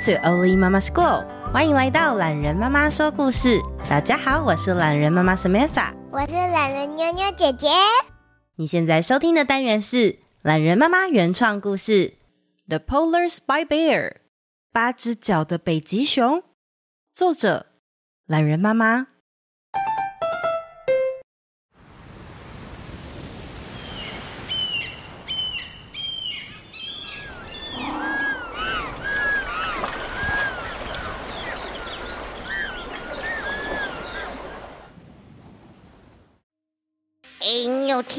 To Oli Mama School，欢迎来到懒人妈妈说故事。大家好，我是懒人妈妈 Samantha，我是懒人妞妞姐姐。你现在收听的单元是懒人妈妈原创故事《The Polar Spy Bear》八只脚的北极熊，作者懒人妈妈。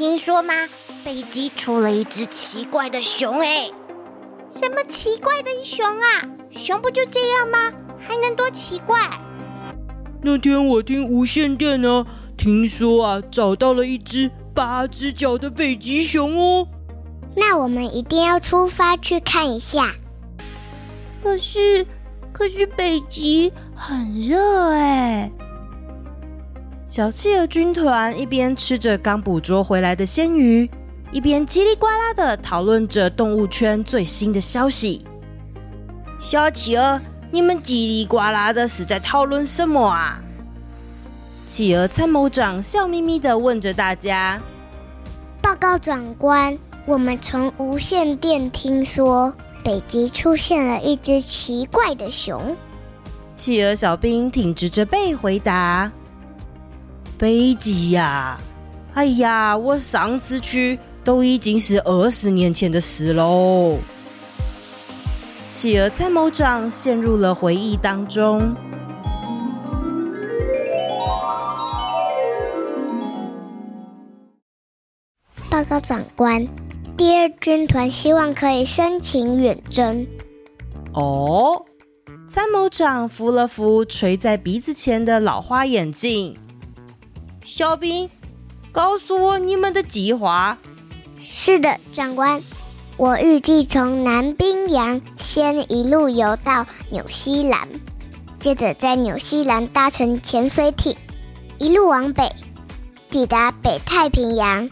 听说吗？北极出了一只奇怪的熊哎！什么奇怪的熊啊？熊不就这样吗？还能多奇怪？那天我听无线电呢，听说啊，找到了一只八只脚的北极熊哦。那我们一定要出发去看一下。可是，可是北极很热哎。小企鹅军团一边吃着刚捕捉回来的鲜鱼，一边叽里呱啦的讨论着动物圈最新的消息。小企鹅，你们叽里呱啦的是在讨论什么啊？企鹅参谋长笑眯眯的问着大家：“报告长官，我们从无线电听说，北极出现了一只奇怪的熊。”企鹅小兵挺直着背回答。北极呀！哎呀，我上次去都已经是二十年前的事喽。企鹅参谋长陷入了回忆当中。报告长官，第二军团希望可以申请远征。哦，参谋长扶了扶垂在鼻子前的老花眼镜。小兵，告诉我你们的计划。是的，长官，我预计从南冰洋先一路游到纽西兰，接着在纽西兰搭乘潜水艇，一路往北，抵达北太平洋。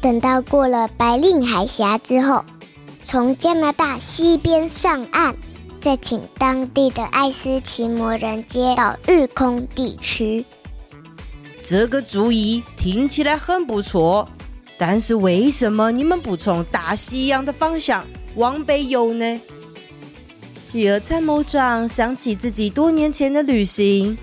等到过了白令海峡之后，从加拿大西边上岸，再请当地的爱斯奇摩人接到日空地区。这个主意听起来很不错，但是为什么你们不从大西洋的方向往北游呢？企鹅参谋长想起自己多年前的旅行，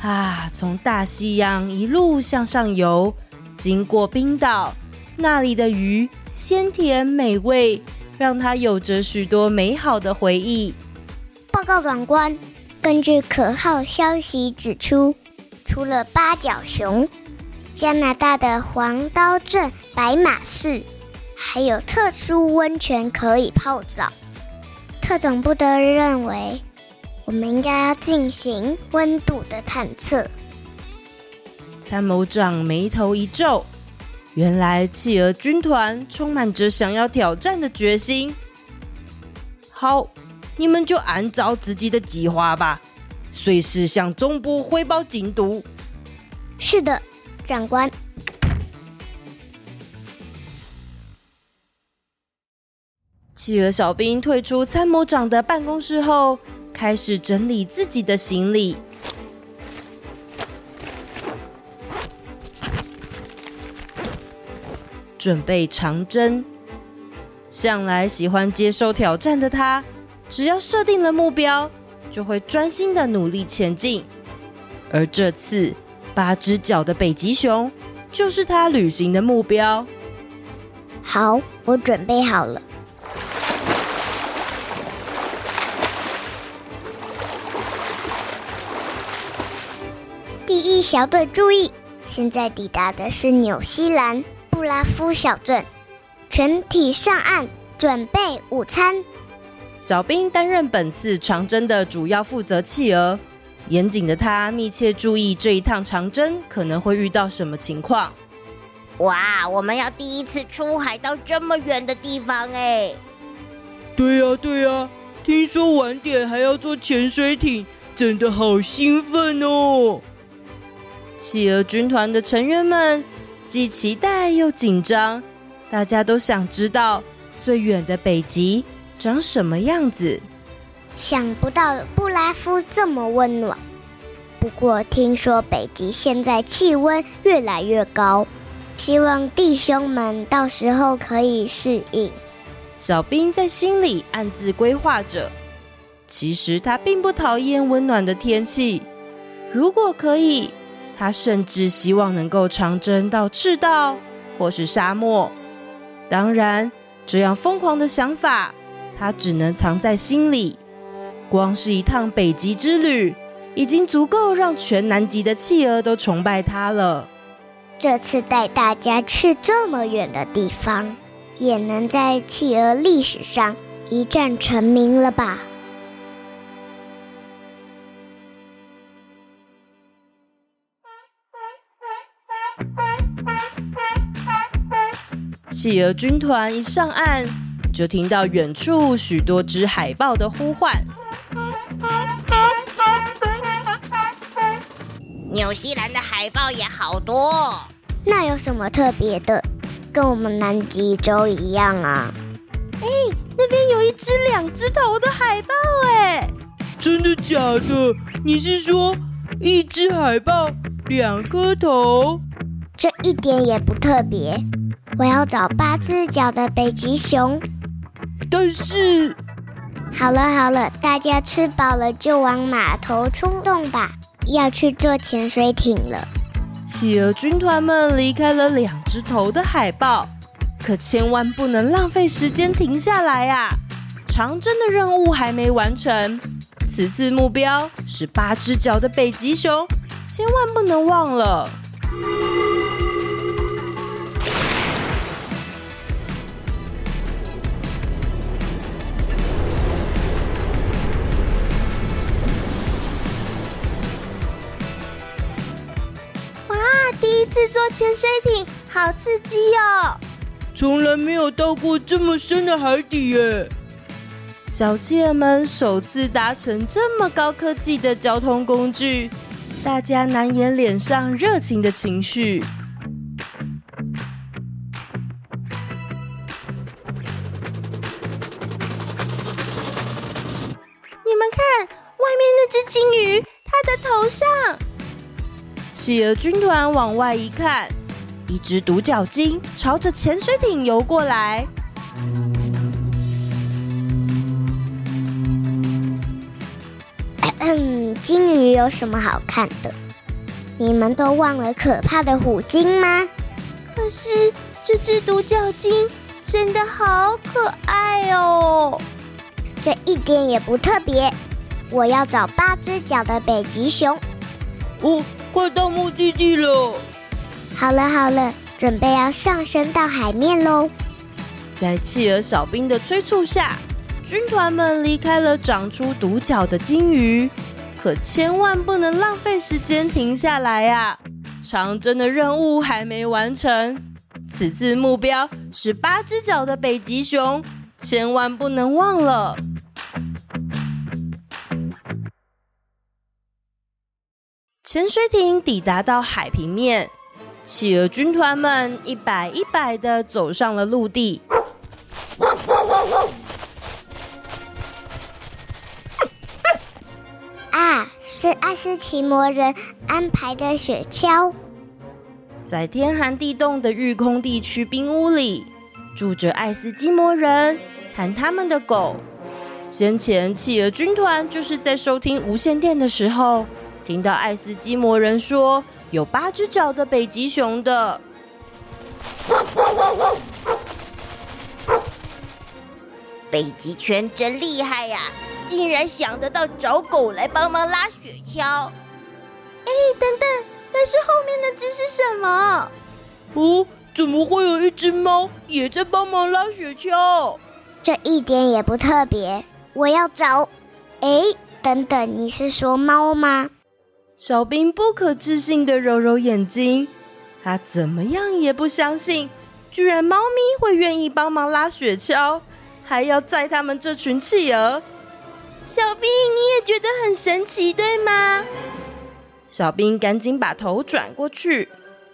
啊，从大西洋一路向上游，经过冰岛，那里的鱼鲜甜美味，让他有着许多美好的回忆。报告长官，根据可靠消息指出。除了八角熊，加拿大的黄刀镇白马市还有特殊温泉可以泡澡。特种部的认为，我们应该要进行温度的探测。参谋长眉头一皱，原来企鹅军团充满着想要挑战的决心。好，你们就按照自己的计划吧。随时向总部汇报进度。是的，长官。企鹅小兵退出参谋长的办公室后，开始整理自己的行李，准备长征。向来喜欢接受挑战的他，只要设定了目标，就会专心的努力前进，而这次八只脚的北极熊就是他旅行的目标。好，我准备好了。第一小队注意，现在抵达的是纽西兰布拉夫小镇，全体上岸，准备午餐。小兵担任本次长征的主要负责企鹅，严谨的他密切注意这一趟长征可能会遇到什么情况。哇，我们要第一次出海到这么远的地方哎！对呀对呀，听说晚点还要坐潜水艇，真的好兴奋哦！企鹅军团的成员们既期待又紧张，大家都想知道最远的北极长什么样子？想不到布拉夫这么温暖。不过听说北极现在气温越来越高，希望弟兄们到时候可以适应。小兵在心里暗自规划着。其实他并不讨厌温暖的天气，如果可以，他甚至希望能够长征到赤道或是沙漠。当然，这样疯狂的想法，他只能藏在心里。光是一趟北极之旅，已经足够让全南极的企鹅都崇拜他了。这次带大家去这么远的地方，也能在企鹅历史上一战成名了吧？企鹅军团一上岸，就听到远处许多只海豹的呼唤。纽西兰的海豹也好多，那有什么特别的？跟我们南极洲一样啊？哎，那边有一只两只头的海豹，哎，真的假的？你是说一只海豹两颗头？这一点也不特别。我要找八只脚的北极熊，但是，好了好了，大家吃饱了就往码头出动吧，要去坐潜水艇了。企鹅军团们离开了两只头的海豹，可千万不能浪费时间停下来啊！长征的任务还没完成，此次目标是八只脚的北极熊，千万不能忘了。潜水艇，好刺激哦！从来没有到过这么深的海底耶！小企鹅们首次搭乘这么高科技的交通工具，大家难掩脸上热情的情绪。你们看，外面那只鲸鱼，它的头上。企鹅军团往外一看，一只独角鲸朝着潜水艇游过来。嗯，鲸鱼有什么好看的？你们都忘了可怕的虎鲸吗？可是这只独角鲸真的好可爱哦！这一点也不特别。我要找八只脚的北极熊。哦。快到目的地了！好了好了，准备要上升到海面喽。在企鹅小兵的催促下，军团们离开了长出独角的鲸鱼。可千万不能浪费时间停下来啊！长征的任务还没完成，此次目标是八只脚的北极熊，千万不能忘了。潜水艇抵达到海平面，企鹅军团们一摆一摆的走上了陆地。啊，是爱斯奇摩人安排的雪橇。在天寒地冻的育空地区冰屋里，住着爱斯基摩人和他们的狗。先前企鹅军团就是在收听无线电的时候。听到爱斯基摩人说有八只脚的北极熊的，北极圈真厉害呀！竟然想得到找狗来帮忙拉雪橇。哎，等等，但是后面那只是什么？哦，怎么会有一只猫也在帮忙拉雪橇？这一点也不特别。我要找……哎，等等，你是说猫吗？小兵不可置信的揉揉眼睛，他怎么样也不相信，居然猫咪会愿意帮忙拉雪橇，还要载他们这群企鹅。小兵，你也觉得很神奇，对吗？小兵赶紧把头转过去，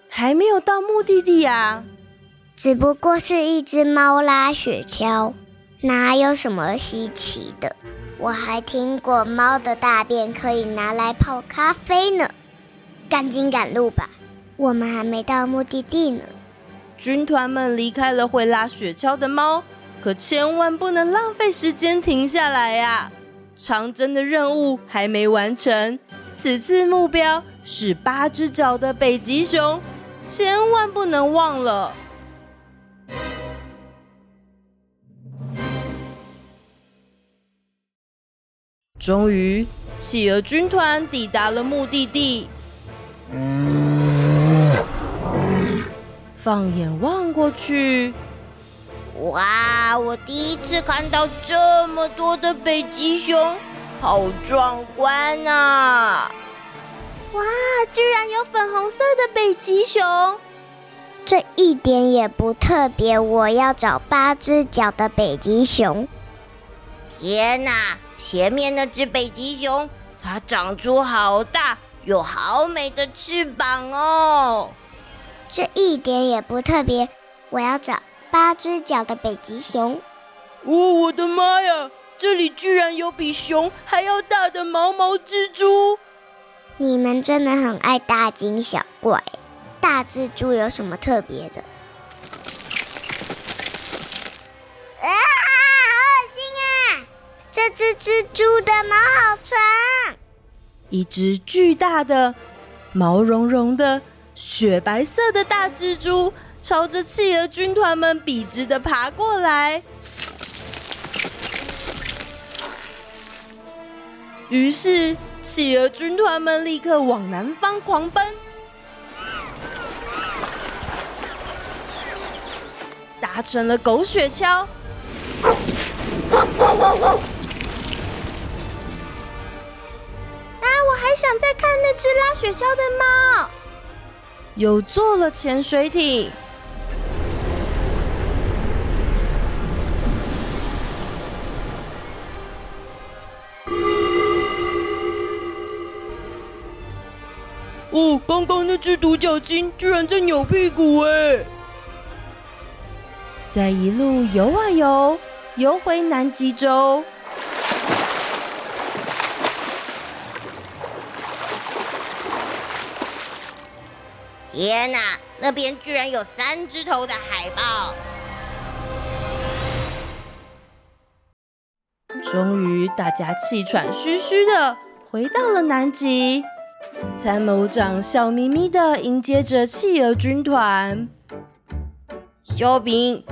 还没有到目的地啊，只不过是一只猫拉雪橇，哪有什么稀奇的？我还听过猫的大便可以拿来泡咖啡呢。赶紧赶路吧，我们还没到目的地呢。军团们离开了会拉雪橇的猫，可千万不能浪费时间停下来呀！长征的任务还没完成，此次目标是八只脚的北极熊，千万不能忘了。终于，企鹅军团抵达了目的地。放眼望过去，哇！我第一次看到这么多的北极熊，好壮观啊！哇，居然有粉红色的北极熊，这一点也不特别。我要找八只脚的北极熊。天哪！前面那只北极熊，它长出好大，有好美的翅膀哦。这一点也不特别。我要找八只脚的北极熊。哦，我的妈呀！这里居然有比熊还要大的毛毛蜘蛛。你们真的很爱大惊小怪。大蜘蛛有什么特别的？只蜘蛛的毛好长，一只巨大的、毛茸茸的、雪白色的大蜘蛛朝着企鹅军团们笔直的爬过来。于是，企鹅军团们立刻往南方狂奔，搭成了狗雪橇。看那只拉雪橇的猫，有坐了潜水艇。哦，刚刚那只独角鲸居然在扭屁股哎！在一路游啊游，游回南极洲。天哪，那边居然有三只头的海豹！终于，大家气喘吁吁的回到了南极。参谋长笑眯眯的迎接着企鹅军团。小兵，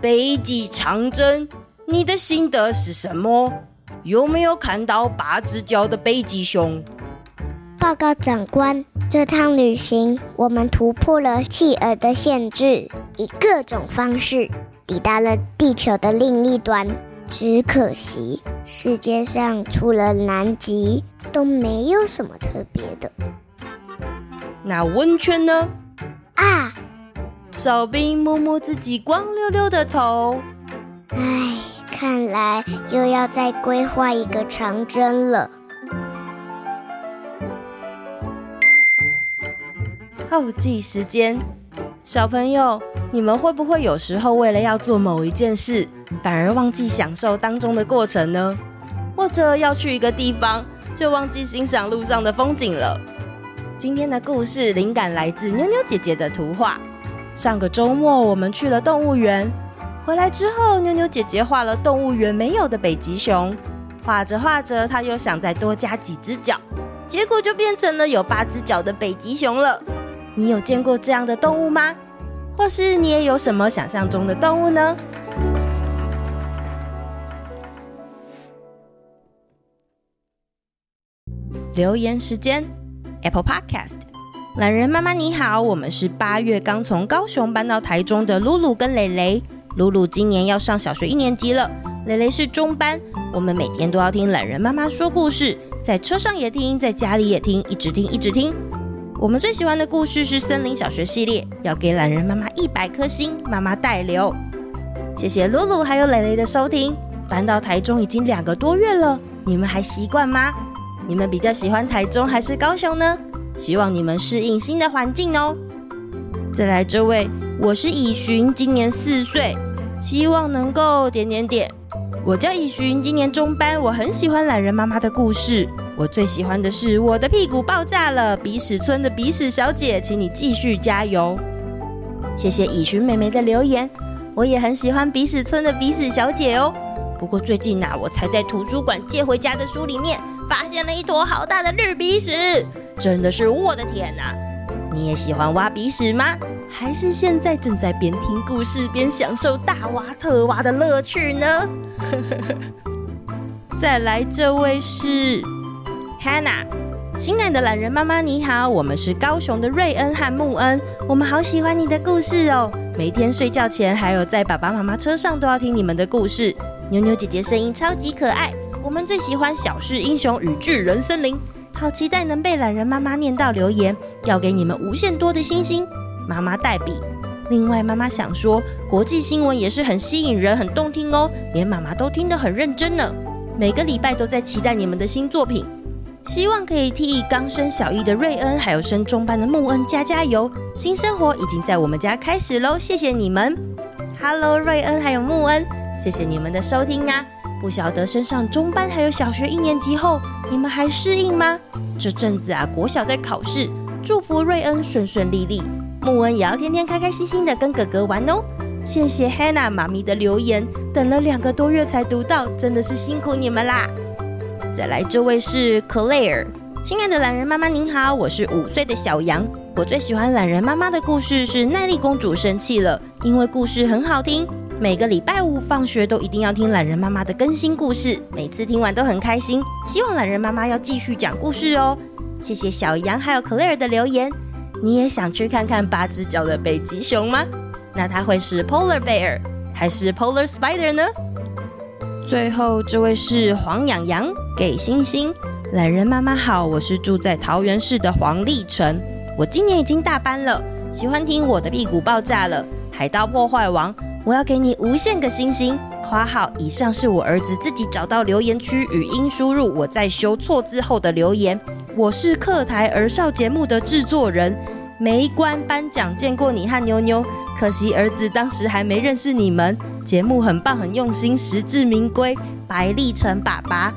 北极长征，你的心得是什么？有没有看到八只脚的北极熊？报告长官，这趟旅行我们突破了企鹅的限制，以各种方式抵达了地球的另一端。只可惜，世界上除了南极都没有什么特别的。那温泉呢？啊！小兵摸摸自己光溜溜的头。唉，看来又要再规划一个长征了。后记时间，小朋友，你们会不会有时候为了要做某一件事，反而忘记享受当中的过程呢？或者要去一个地方，就忘记欣赏路上的风景了？今天的故事灵感来自妞妞姐姐的图画。上个周末我们去了动物园，回来之后，妞妞姐姐画了动物园没有的北极熊。画着画着，她又想再多加几只脚，结果就变成了有八只脚的北极熊了。你有见过这样的动物吗？或是你也有什么想象中的动物呢？留言时间，Apple Podcast，懒人妈妈你好，我们是八月刚从高雄搬到台中的露露跟蕾蕾。露露今年要上小学一年级了，蕾蕾是中班。我们每天都要听懒人妈妈说故事，在车上也听，在家里也听，一直听，一直听。我们最喜欢的故事是森林小学系列，要给懒人妈妈一百颗星，妈妈代留。谢谢露露还有蕾蕾的收听。搬到台中已经两个多月了，你们还习惯吗？你们比较喜欢台中还是高雄呢？希望你们适应新的环境哦。再来这位，我是以寻，今年四岁，希望能够点点点。我叫以寻，今年中班，我很喜欢懒人妈妈的故事。我最喜欢的是我的屁股爆炸了，鼻屎村的鼻屎小姐，请你继续加油。谢谢以寻妹妹的留言，我也很喜欢鼻屎村的鼻屎小姐哦。不过最近呐、啊，我才在图书馆借回家的书里面发现了一坨好大的绿鼻屎，真的是我的天哪！你也喜欢挖鼻屎吗？还是现在正在边听故事边享受大挖特挖的乐趣呢？再来，这位是 Hannah，亲爱的懒人妈妈，你好，我们是高雄的瑞恩和穆恩，我们好喜欢你的故事哦，每天睡觉前还有在爸爸妈妈车上都要听你们的故事。妞妞姐姐声音超级可爱，我们最喜欢《小事英雄与巨人森林》，好期待能被懒人妈妈念到留言，要给你们无限多的星星。妈妈代笔。另外，妈妈想说，国际新闻也是很吸引人、很动听哦，连妈妈都听得很认真呢。每个礼拜都在期待你们的新作品，希望可以替刚升小一的瑞恩，还有升中班的穆恩加加油。新生活已经在我们家开始喽，谢谢你们。Hello，瑞恩还有穆恩，谢谢你们的收听啊。不晓得升上中班还有小学一年级后，你们还适应吗？这阵子啊，国小在考试，祝福瑞恩顺顺利利。穆恩也要天天开开心心的跟哥哥玩哦。谢谢 Hannah 妈咪的留言，等了两个多月才读到，真的是辛苦你们啦。再来，这位是 Claire，亲爱的懒人妈妈您好，我是五岁的小杨。我最喜欢懒人妈妈的故事是耐力公主生气了，因为故事很好听。每个礼拜五放学都一定要听懒人妈妈的更新故事，每次听完都很开心。希望懒人妈妈要继续讲故事哦。谢谢小杨还有 Claire 的留言。你也想去看看八只脚的北极熊吗？那它会是 Polar Bear 还是 Polar Spider 呢？最后这位是黄洋洋，给星星。懒人妈妈好，我是住在桃园市的黄立成。我今年已经大班了，喜欢听我的屁股爆炸了。海盗破坏王，我要给你无限个星星。花号以上是我儿子自己找到留言区语音输入，我在修错字后的留言。我是客台儿少节目的制作人，没关颁奖见过你和妞妞，可惜儿子当时还没认识你们。节目很棒，很用心，实至名归。白立成爸爸，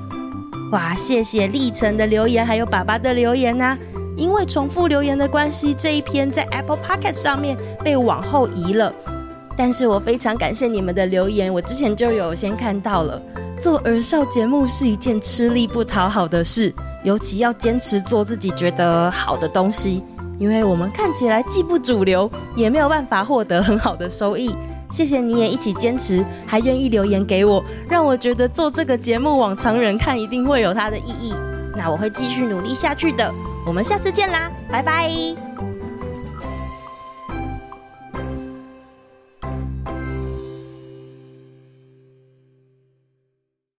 哇，谢谢立成的留言，还有爸爸的留言呐、啊。因为重复留言的关系，这一篇在 Apple Podcast 上面被往后移了。但是我非常感谢你们的留言，我之前就有先看到了。做儿少节目是一件吃力不讨好的事。尤其要坚持做自己觉得好的东西，因为我们看起来既不主流，也没有办法获得很好的收益。谢谢你也一起坚持，还愿意留言给我，让我觉得做这个节目往常人看一定会有它的意义。那我会继续努力下去的。我们下次见啦，拜拜。